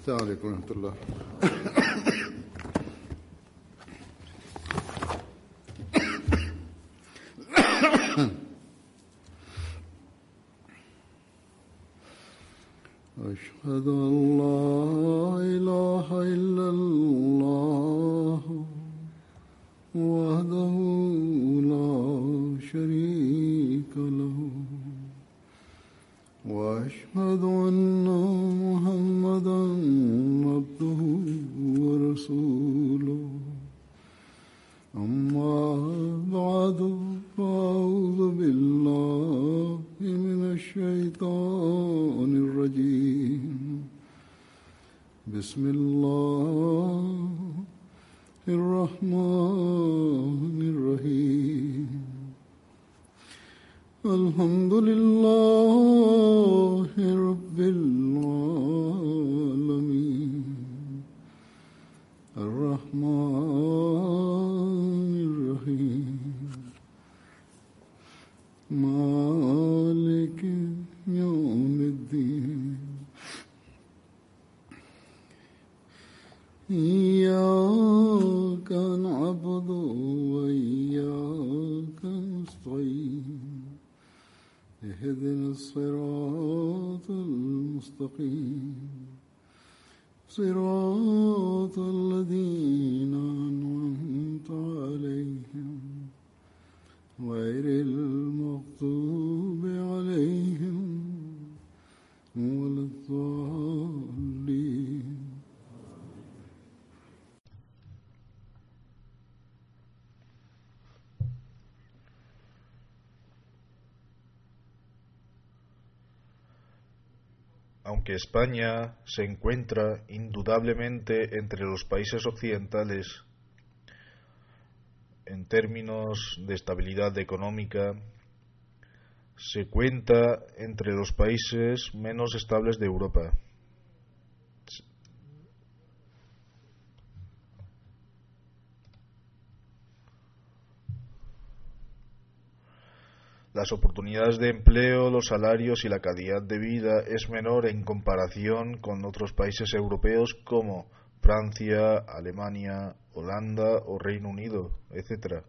Assalamu alaikum Aunque España se encuentra indudablemente entre los países occidentales en términos de estabilidad económica, se cuenta entre los países menos estables de Europa. Las oportunidades de empleo, los salarios y la calidad de vida es menor en comparación con otros países europeos como Francia, Alemania, Holanda o Reino Unido, etc.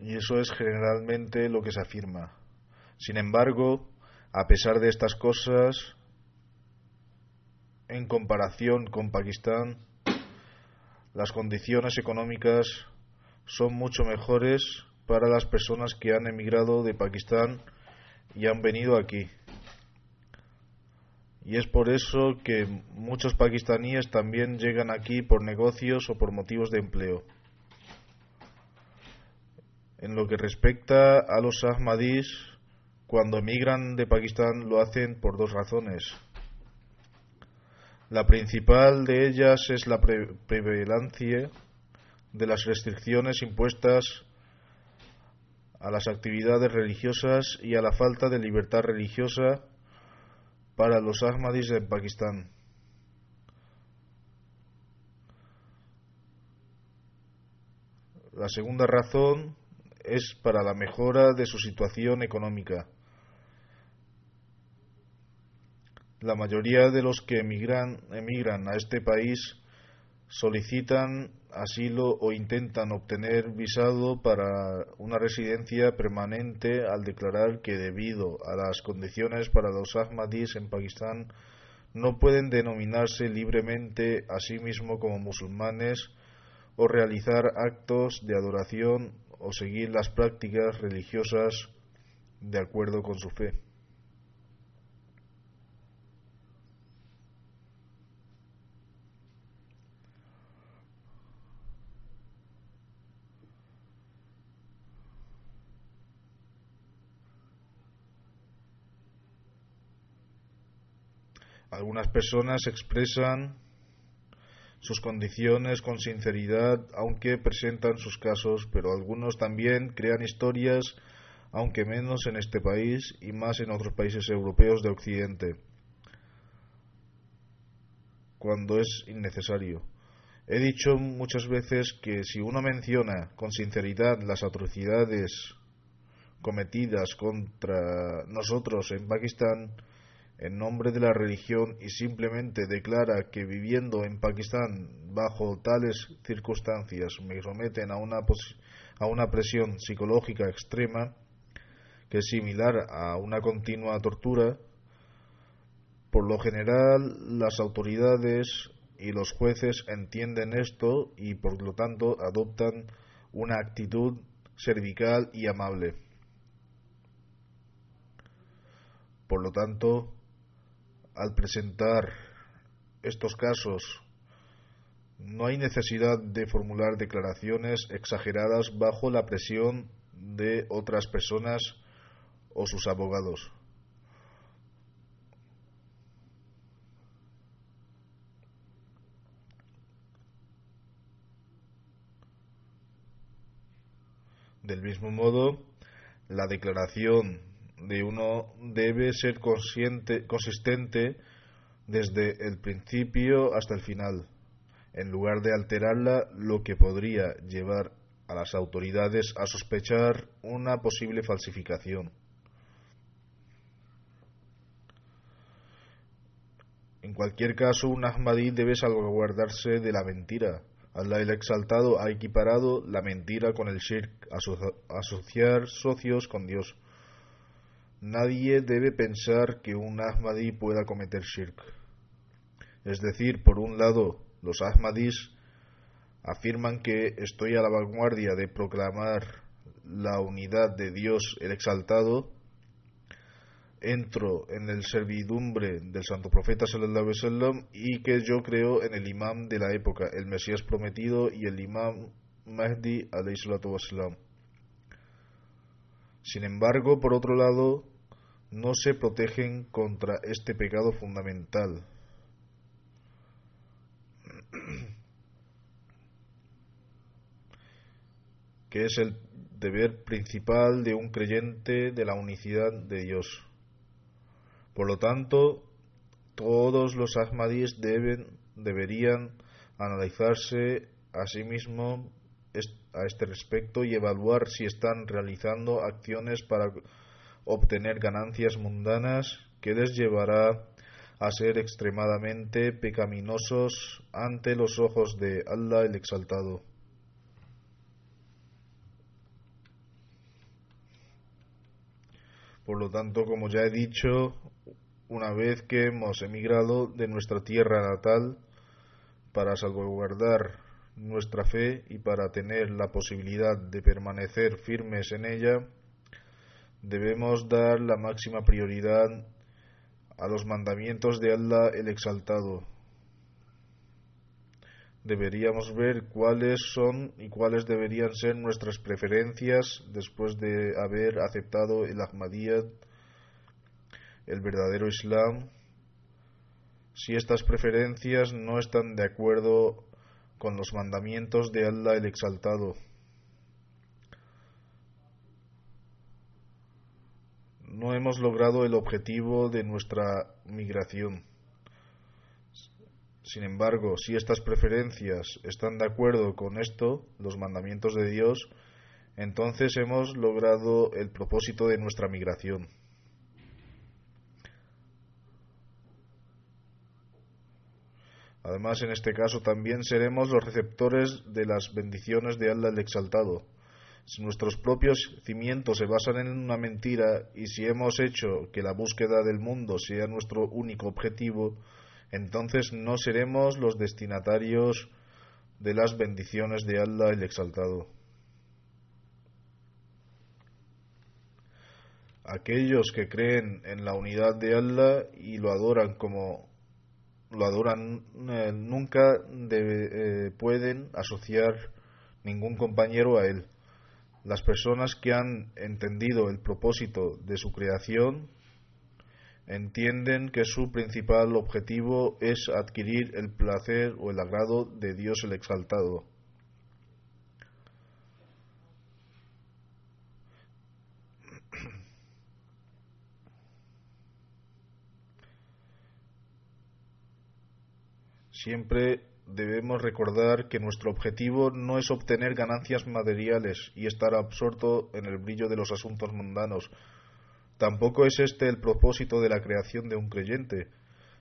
Y eso es generalmente lo que se afirma. Sin embargo, a pesar de estas cosas, en comparación con Pakistán, las condiciones económicas son mucho mejores para las personas que han emigrado de Pakistán y han venido aquí. Y es por eso que muchos pakistaníes también llegan aquí por negocios o por motivos de empleo. En lo que respecta a los Ahmadis, cuando emigran de Pakistán lo hacen por dos razones. La principal de ellas es la pre prevalencia de las restricciones impuestas a las actividades religiosas y a la falta de libertad religiosa para los Ahmadis en Pakistán. La segunda razón es para la mejora de su situación económica. La mayoría de los que emigran, emigran a este país solicitan asilo o intentan obtener visado para una residencia permanente al declarar que debido a las condiciones para los Ahmadis en Pakistán no pueden denominarse libremente a sí mismos como musulmanes o realizar actos de adoración o seguir las prácticas religiosas de acuerdo con su fe. Algunas personas expresan sus condiciones con sinceridad, aunque presentan sus casos, pero algunos también crean historias, aunque menos en este país y más en otros países europeos de Occidente, cuando es innecesario. He dicho muchas veces que si uno menciona con sinceridad las atrocidades cometidas contra nosotros en Pakistán en nombre de la religión y simplemente declara que viviendo en Pakistán bajo tales circunstancias me someten a una, a una presión psicológica extrema que es similar a una continua tortura, por lo general las autoridades y los jueces entienden esto y por lo tanto adoptan una actitud cervical y amable. Por lo tanto, al presentar estos casos, no hay necesidad de formular declaraciones exageradas bajo la presión de otras personas o sus abogados. Del mismo modo, la declaración de uno debe ser consciente, consistente desde el principio hasta el final, en lugar de alterarla, lo que podría llevar a las autoridades a sospechar una posible falsificación. En cualquier caso, un Ahmadí debe salvaguardarse de la mentira. Allah el Exaltado ha equiparado la mentira con el shirk, asociar socios con Dios. Nadie debe pensar que un Ahmadí pueda cometer shirk. Es decir, por un lado, los Ahmadís afirman que estoy a la vanguardia de proclamar la unidad de Dios el Exaltado, entro en el servidumbre del Santo Profeta alaihi y que yo creo en el imam de la época, el Mesías prometido y el imam Mahdi salatu Sin embargo, por otro lado, no se protegen contra este pecado fundamental. que es el deber principal de un creyente de la unicidad de Dios. Por lo tanto, todos los ahmadíes deben, deberían analizarse a sí mismos a este respecto y evaluar si están realizando acciones para obtener ganancias mundanas que les llevará a ser extremadamente pecaminosos ante los ojos de Allah el Exaltado. Por lo tanto, como ya he dicho, una vez que hemos emigrado de nuestra tierra natal para salvaguardar nuestra fe y para tener la posibilidad de permanecer firmes en ella, debemos dar la máxima prioridad a los mandamientos de Allah el Exaltado. Deberíamos ver cuáles son y cuáles deberían ser nuestras preferencias después de haber aceptado el Ahmadiyyat, el verdadero Islam. Si estas preferencias no están de acuerdo con los mandamientos de Allah el Exaltado, no hemos logrado el objetivo de nuestra migración. Sin embargo, si estas preferencias están de acuerdo con esto, los mandamientos de Dios, entonces hemos logrado el propósito de nuestra migración. Además, en este caso también seremos los receptores de las bendiciones de Allah el Exaltado. Si nuestros propios cimientos se basan en una mentira y si hemos hecho que la búsqueda del mundo sea nuestro único objetivo, entonces no seremos los destinatarios de las bendiciones de Allah el Exaltado. Aquellos que creen en la unidad de Allah y lo adoran como lo adoran eh, nunca eh, pueden asociar ningún compañero a él. Las personas que han entendido el propósito de su creación entienden que su principal objetivo es adquirir el placer o el agrado de Dios el Exaltado. Siempre debemos recordar que nuestro objetivo no es obtener ganancias materiales y estar absorto en el brillo de los asuntos mundanos. Tampoco es este el propósito de la creación de un creyente.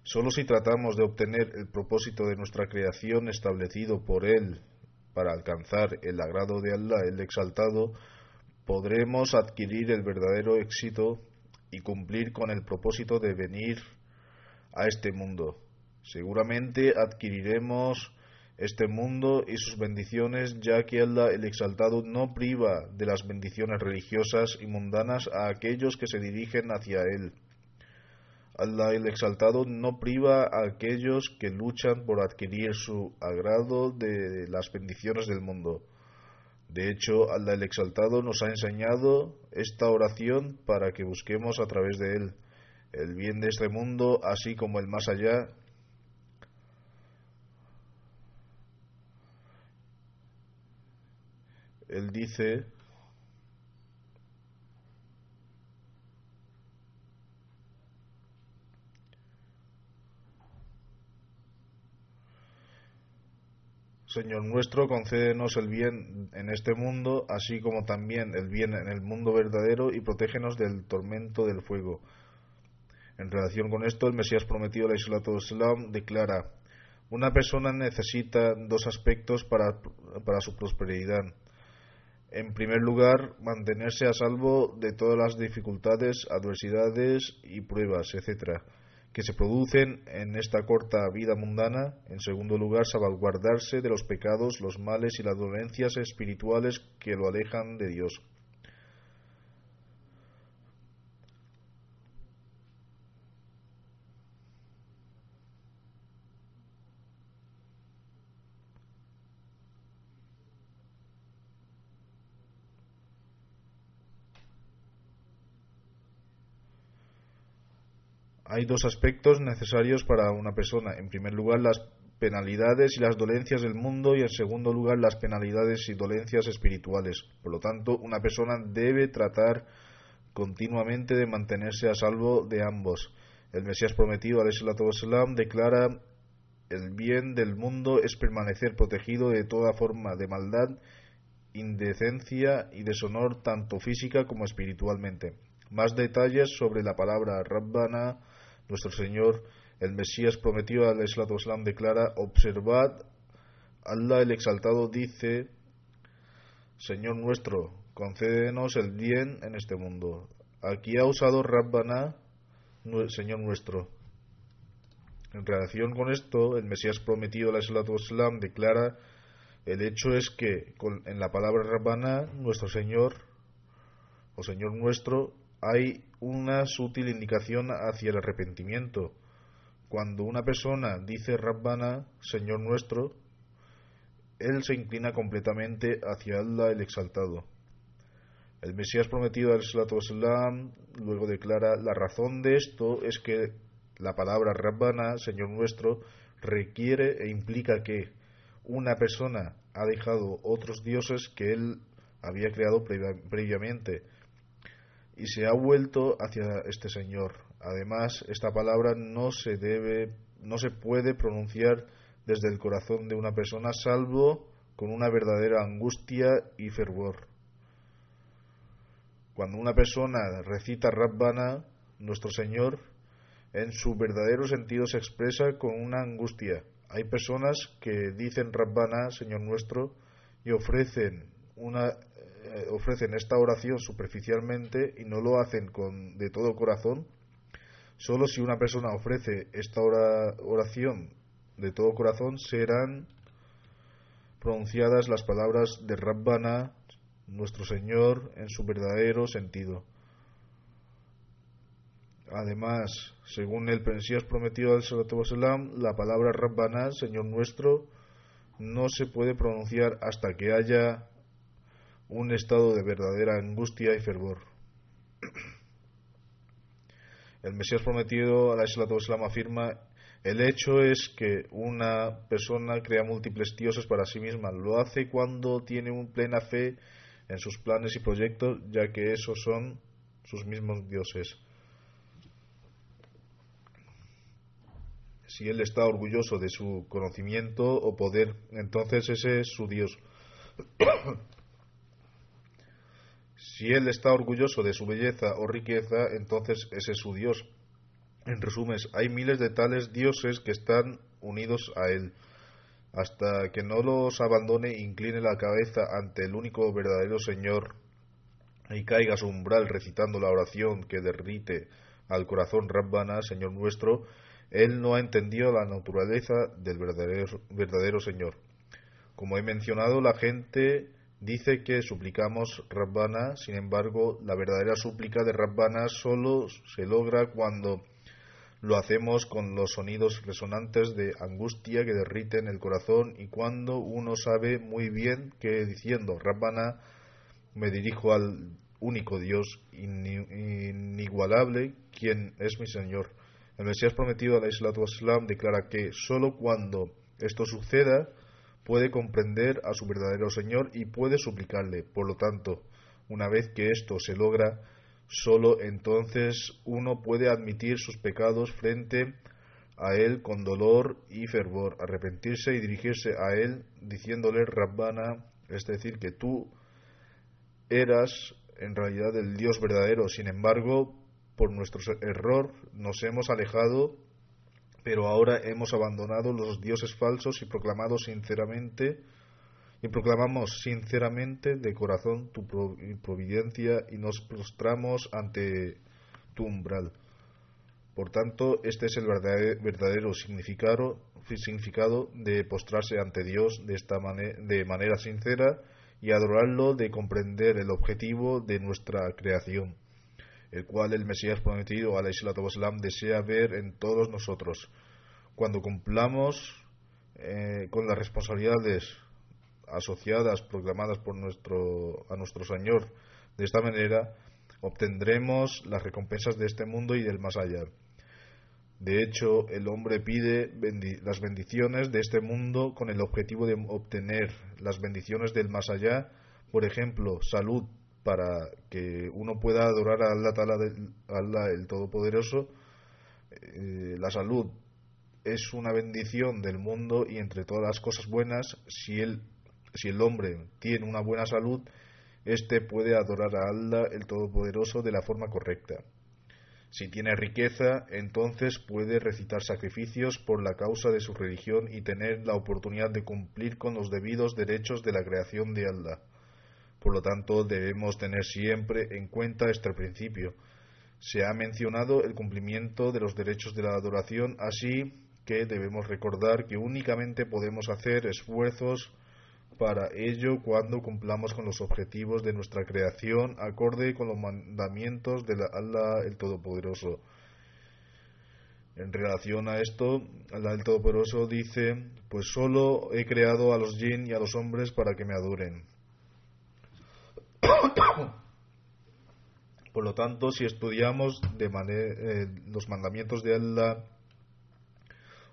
Solo si tratamos de obtener el propósito de nuestra creación establecido por Él para alcanzar el agrado de Allah el Exaltado, podremos adquirir el verdadero éxito y cumplir con el propósito de venir a este mundo. Seguramente adquiriremos este mundo y sus bendiciones, ya que Allah el Exaltado no priva de las bendiciones religiosas y mundanas a aquellos que se dirigen hacia Él. Allah el Exaltado no priva a aquellos que luchan por adquirir su agrado de las bendiciones del mundo. De hecho, Allah el Exaltado nos ha enseñado esta oración para que busquemos a través de él el bien de este mundo, así como el más allá. Él dice, Señor nuestro, concédenos el bien en este mundo, así como también el bien en el mundo verdadero, y protégenos del tormento del fuego. En relación con esto, el Mesías prometido, la Islam, declara, una persona necesita dos aspectos para, para su prosperidad. En primer lugar, mantenerse a salvo de todas las dificultades, adversidades y pruebas, etc., que se producen en esta corta vida mundana. En segundo lugar, salvaguardarse de los pecados, los males y las dolencias espirituales que lo alejan de Dios. Hay dos aspectos necesarios para una persona. En primer lugar, las penalidades y las dolencias del mundo y en segundo lugar, las penalidades y dolencias espirituales. Por lo tanto, una persona debe tratar continuamente de mantenerse a salvo de ambos. El Mesías prometido, al declara el bien del mundo es permanecer protegido de toda forma de maldad, indecencia y deshonor tanto física como espiritualmente. Más detalles sobre la palabra Rabbana nuestro Señor, el Mesías prometido al Islam declara, observad, Allah el Exaltado dice, Señor nuestro, concédenos el bien en este mundo. Aquí ha usado Rabbana, Señor nuestro. En relación con esto, el Mesías prometido al Islam declara, el hecho es que en la palabra Rabbana, nuestro Señor, o Señor nuestro, hay una sutil indicación hacia el arrepentimiento. Cuando una persona dice Rabbana, Señor nuestro, él se inclina completamente hacia Allah el Exaltado. El Mesías prometido al Islam luego declara la razón de esto es que la palabra Rabbana, Señor nuestro, requiere e implica que una persona ha dejado otros dioses que él había creado previamente y se ha vuelto hacia este Señor. Además, esta palabra no se debe, no se puede pronunciar desde el corazón de una persona salvo con una verdadera angustia y fervor. Cuando una persona recita Rabbana, nuestro Señor, en su verdadero sentido se expresa con una angustia. Hay personas que dicen Rabbana, Señor nuestro, y ofrecen una ofrecen esta oración superficialmente y no lo hacen con, de todo corazón, solo si una persona ofrece esta oración de todo corazón serán pronunciadas las palabras de Rabbana, nuestro Señor, en su verdadero sentido. Además, según el Mesías prometido al Wasallam, la palabra Rabbana, Señor nuestro, no se puede pronunciar hasta que haya un estado de verdadera angustia y fervor. El Mesías prometido, a la Islam afirma, el hecho es que una persona crea múltiples dioses para sí misma. Lo hace cuando tiene una plena fe en sus planes y proyectos, ya que esos son sus mismos dioses. si él está orgulloso de su conocimiento o poder, entonces ese es su Dios. si él está orgulloso de su belleza o riqueza, entonces ese es su Dios. En resumen, hay miles de tales dioses que están unidos a él. Hasta que no los abandone incline la cabeza ante el único verdadero Señor y caiga a su umbral recitando la oración que derrite al corazón Rabbana, Señor nuestro, él no ha entendido la naturaleza del verdadero, verdadero Señor. Como he mencionado, la gente dice que suplicamos Rabbana, sin embargo, la verdadera súplica de Rabbana solo se logra cuando lo hacemos con los sonidos resonantes de angustia que derriten el corazón y cuando uno sabe muy bien que diciendo Rabbana me dirijo al único Dios inigualable, quien es mi Señor. El Mesías prometido a la Islam declara que sólo cuando esto suceda puede comprender a su verdadero Señor y puede suplicarle. Por lo tanto, una vez que esto se logra, sólo entonces uno puede admitir sus pecados frente a Él con dolor y fervor, arrepentirse y dirigirse a Él diciéndole Rabbana, es decir, que tú eras en realidad el Dios verdadero. Sin embargo, por nuestro error nos hemos alejado, pero ahora hemos abandonado los dioses falsos y proclamado sinceramente y proclamamos sinceramente de corazón tu providencia y nos prostramos ante tu umbral. Por tanto, este es el verdadero significado, significado de postrarse ante Dios de, esta de manera sincera y adorarlo de comprender el objetivo de nuestra creación el cual el Mesías prometido, la desea ver en todos nosotros. Cuando cumplamos eh, con las responsabilidades asociadas, proclamadas por nuestro, a nuestro Señor, de esta manera obtendremos las recompensas de este mundo y del más allá. De hecho, el hombre pide las bendiciones de este mundo con el objetivo de obtener las bendiciones del más allá, por ejemplo, salud, para que uno pueda adorar a Allah, el Todopoderoso. Eh, la salud es una bendición del mundo y entre todas las cosas buenas, si el, si el hombre tiene una buena salud, éste puede adorar a Allah el Todopoderoso de la forma correcta. Si tiene riqueza, entonces puede recitar sacrificios por la causa de su religión y tener la oportunidad de cumplir con los debidos derechos de la creación de Allah. Por lo tanto, debemos tener siempre en cuenta este principio. Se ha mencionado el cumplimiento de los derechos de la adoración, así que debemos recordar que únicamente podemos hacer esfuerzos para ello cuando cumplamos con los objetivos de nuestra creación acorde con los mandamientos de Allah el Todopoderoso. En relación a esto, Allah el Todopoderoso dice, pues solo he creado a los jinn y a los hombres para que me adoren. Por lo tanto, si estudiamos eh, los mandamientos de Allah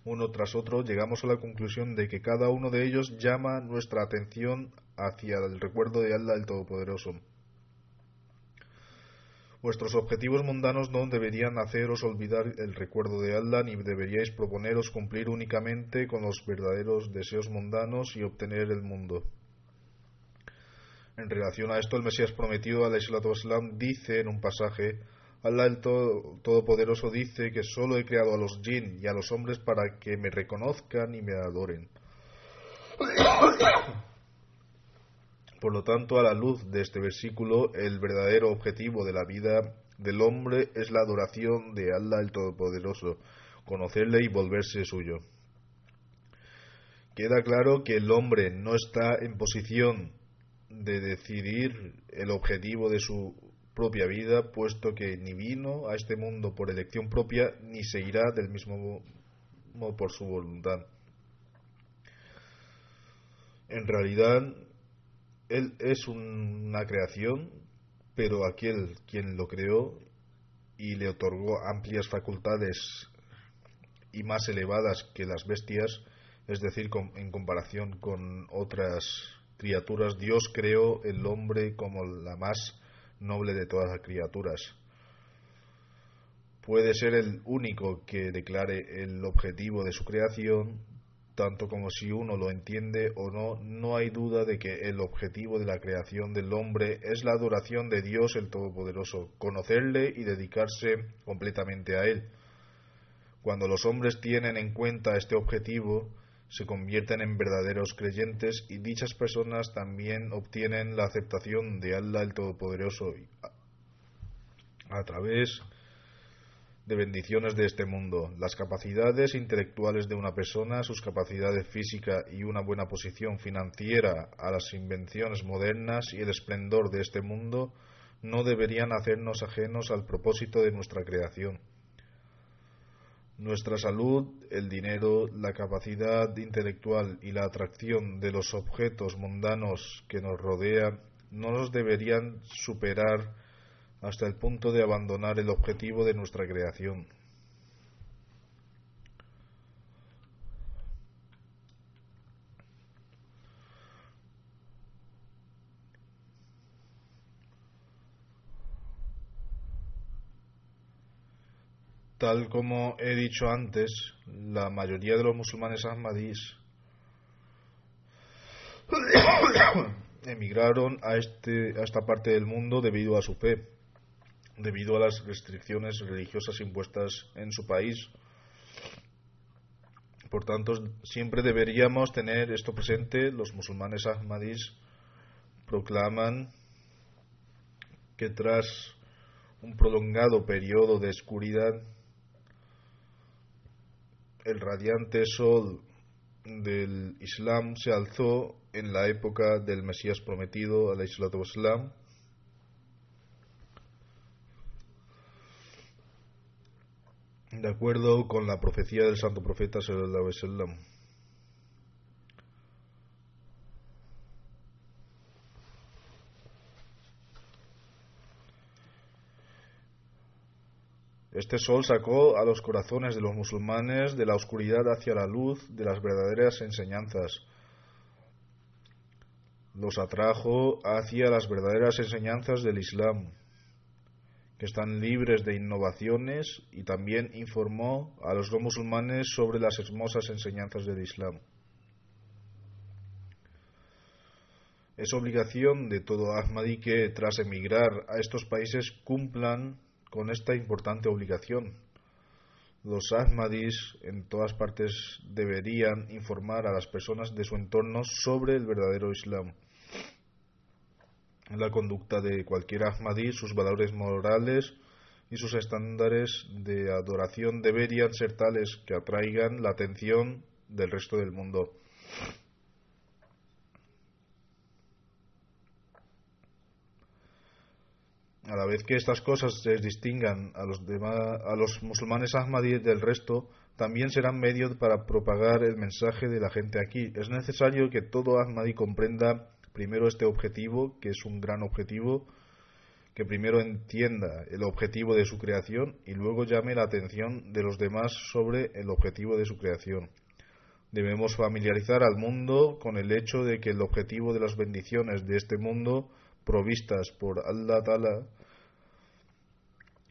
uno tras otro, llegamos a la conclusión de que cada uno de ellos llama nuestra atención hacia el recuerdo de Allah el Todopoderoso. Vuestros objetivos mundanos no deberían haceros olvidar el recuerdo de Allah, ni deberíais proponeros cumplir únicamente con los verdaderos deseos mundanos y obtener el mundo. En relación a esto, el Mesías prometido, al Islam, dice en un pasaje, Allah el Todopoderoso dice que solo he creado a los jinn y a los hombres para que me reconozcan y me adoren. Por lo tanto, a la luz de este versículo, el verdadero objetivo de la vida del hombre es la adoración de Allah el Todopoderoso, conocerle y volverse suyo. Queda claro que el hombre no está en posición de decidir el objetivo de su propia vida, puesto que ni vino a este mundo por elección propia, ni se irá del mismo modo por su voluntad. En realidad, él es una creación, pero aquel quien lo creó y le otorgó amplias facultades y más elevadas que las bestias, es decir, en comparación con otras criaturas, Dios creó el hombre como la más noble de todas las criaturas. puede ser el único que declare el objetivo de su creación, tanto como si uno lo entiende o no, no hay duda de que el objetivo de la creación del hombre es la adoración de Dios el Todopoderoso, conocerle y dedicarse completamente a él. Cuando los hombres tienen en cuenta este objetivo, se convierten en verdaderos creyentes y dichas personas también obtienen la aceptación de Allah el Todopoderoso a través de bendiciones de este mundo. Las capacidades intelectuales de una persona, sus capacidades físicas y una buena posición financiera a las invenciones modernas y el esplendor de este mundo no deberían hacernos ajenos al propósito de nuestra creación. Nuestra salud, el dinero, la capacidad intelectual y la atracción de los objetos mundanos que nos rodean no nos deberían superar hasta el punto de abandonar el objetivo de nuestra creación. Tal como he dicho antes, la mayoría de los musulmanes ahmadís emigraron a, este, a esta parte del mundo debido a su fe, debido a las restricciones religiosas impuestas en su país. Por tanto, siempre deberíamos tener esto presente. Los musulmanes ahmadís proclaman que tras un prolongado periodo de oscuridad el radiante sol del Islam se alzó en la época del Mesías prometido, al Islam. De acuerdo con la profecía del santo profeta sallallahu alaihi wasallam. Este sol sacó a los corazones de los musulmanes de la oscuridad hacia la luz de las verdaderas enseñanzas. Los atrajo hacia las verdaderas enseñanzas del Islam, que están libres de innovaciones, y también informó a los no musulmanes sobre las hermosas enseñanzas del Islam. Es obligación de todo Ahmadi que, tras emigrar a estos países, cumplan con esta importante obligación. Los Ahmadis en todas partes deberían informar a las personas de su entorno sobre el verdadero Islam. La conducta de cualquier Ahmadi, sus valores morales y sus estándares de adoración deberían ser tales que atraigan la atención del resto del mundo. A la vez que estas cosas se distingan a los, demás, a los musulmanes ahmadíes del resto, también serán medios para propagar el mensaje de la gente aquí. Es necesario que todo ahmadí comprenda primero este objetivo, que es un gran objetivo, que primero entienda el objetivo de su creación y luego llame la atención de los demás sobre el objetivo de su creación. Debemos familiarizar al mundo con el hecho de que el objetivo de las bendiciones de este mundo provistas por Allah Ta'ala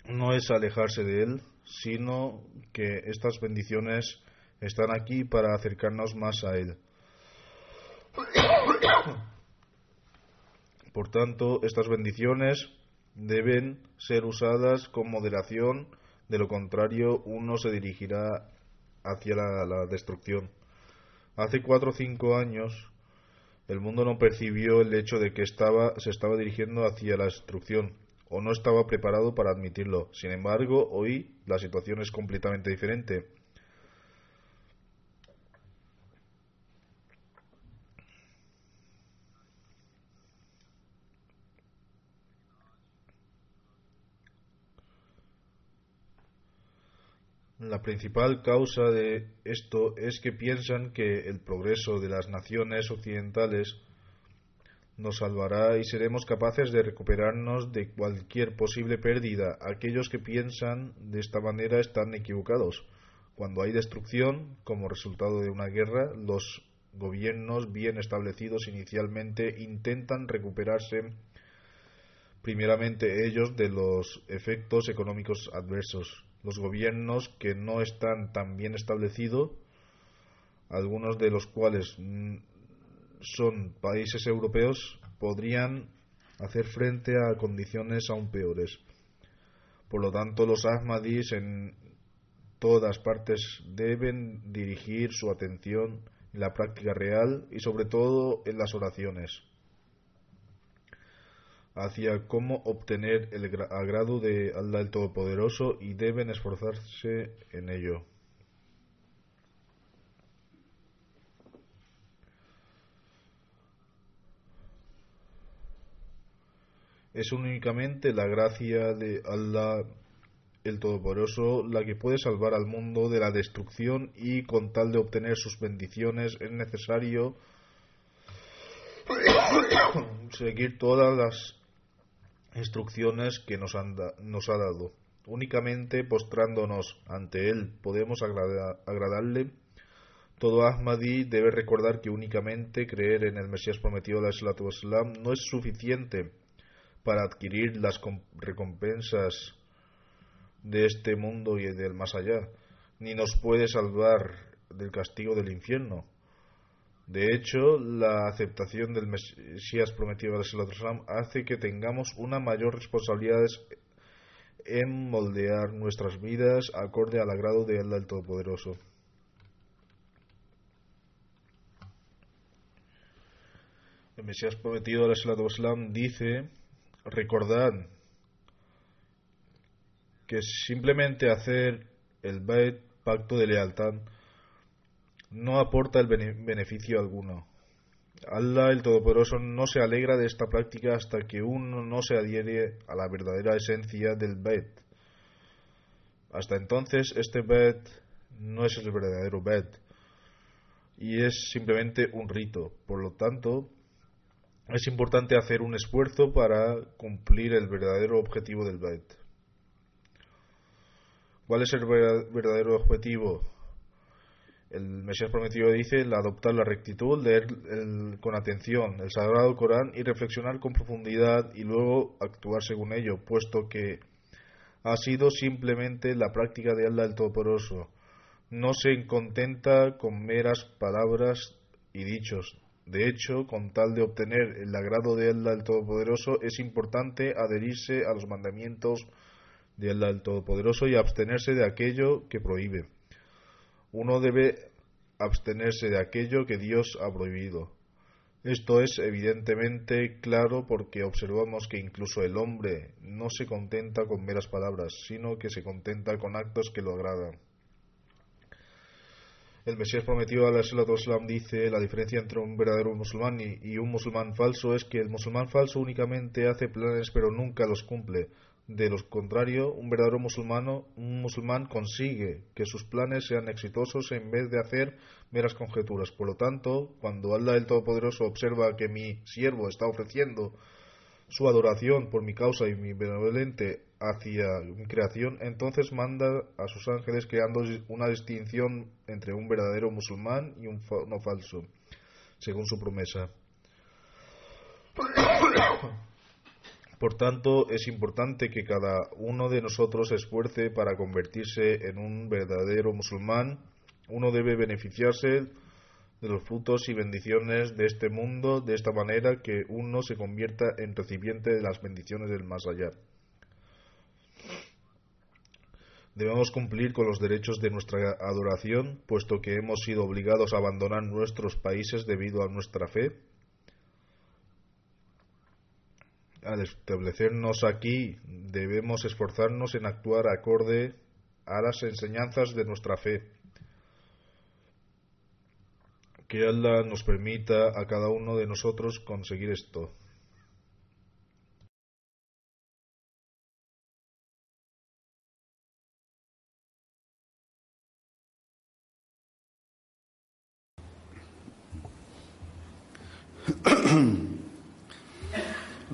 no es alejarse de Él, sino que estas bendiciones están aquí para acercarnos más a Él. Por tanto, estas bendiciones deben ser usadas con moderación, de lo contrario uno se dirigirá hacia la, la destrucción. Hace cuatro o cinco años el mundo no percibió el hecho de que estaba, se estaba dirigiendo hacia la destrucción o no estaba preparado para admitirlo. Sin embargo, hoy la situación es completamente diferente. La principal causa de esto es que piensan que el progreso de las naciones occidentales nos salvará y seremos capaces de recuperarnos de cualquier posible pérdida. Aquellos que piensan de esta manera están equivocados. Cuando hay destrucción como resultado de una guerra, los gobiernos bien establecidos inicialmente intentan recuperarse primeramente ellos de los efectos económicos adversos. Los gobiernos que no están tan bien establecidos, algunos de los cuales mm, son países europeos, podrían hacer frente a condiciones aún peores. Por lo tanto, los Ahmadis en todas partes deben dirigir su atención en la práctica real y sobre todo en las oraciones hacia cómo obtener el agrado de Allah el Todopoderoso y deben esforzarse en ello. Es únicamente la gracia de Allah el Todopoderoso la que puede salvar al mundo de la destrucción y con tal de obtener sus bendiciones es necesario seguir todas las instrucciones que nos, nos ha dado. Únicamente postrándonos ante Él podemos agradarle. Todo Ahmadi debe recordar que únicamente creer en el Mesías prometido de Islam no es suficiente para adquirir las recompensas de este mundo y del más allá, ni nos puede salvar del castigo del infierno. De hecho, la aceptación del Mesías prometido de Islam hace que tengamos una mayor responsabilidad en moldear nuestras vidas acorde al agrado de Allah el Todopoderoso. El Mesías prometido Islam dice, recordad que simplemente hacer el Bait, pacto de lealtad, no aporta el beneficio alguno. Allah el Todopoderoso no se alegra de esta práctica hasta que uno no se adhiere a la verdadera esencia del Bet. Hasta entonces este Bet no es el verdadero Bet y es simplemente un rito. Por lo tanto, es importante hacer un esfuerzo para cumplir el verdadero objetivo del Bet. ¿Cuál es el verdadero objetivo? El Mesías prometido dice el adoptar la rectitud, leer con atención el Sagrado Corán y reflexionar con profundidad y luego actuar según ello, puesto que ha sido simplemente la práctica de Allah el Todopoderoso. No se contenta con meras palabras y dichos. De hecho, con tal de obtener el agrado de Allah el Todopoderoso, es importante adherirse a los mandamientos de Allah el Todopoderoso y abstenerse de aquello que prohíbe uno debe abstenerse de aquello que Dios ha prohibido. Esto es evidentemente claro porque observamos que incluso el hombre no se contenta con meras palabras, sino que se contenta con actos que lo agradan. El Mesías prometido al Islam dice la diferencia entre un verdadero musulmán y un musulmán falso es que el musulmán falso únicamente hace planes pero nunca los cumple. De lo contrario, un verdadero musulmano, un musulmán consigue que sus planes sean exitosos en vez de hacer meras conjeturas. Por lo tanto, cuando Allah el Todopoderoso observa que mi siervo está ofreciendo su adoración por mi causa y mi benevolente hacia mi creación, entonces manda a sus ángeles creando una distinción entre un verdadero musulmán y un no falso, según su promesa. Por tanto, es importante que cada uno de nosotros se esfuerce para convertirse en un verdadero musulmán. Uno debe beneficiarse de los frutos y bendiciones de este mundo de esta manera que uno se convierta en recipiente de las bendiciones del más allá. Debemos cumplir con los derechos de nuestra adoración, puesto que hemos sido obligados a abandonar nuestros países debido a nuestra fe al establecernos aquí debemos esforzarnos en actuar acorde a las enseñanzas de nuestra fe. Que Allah nos permita a cada uno de nosotros conseguir esto.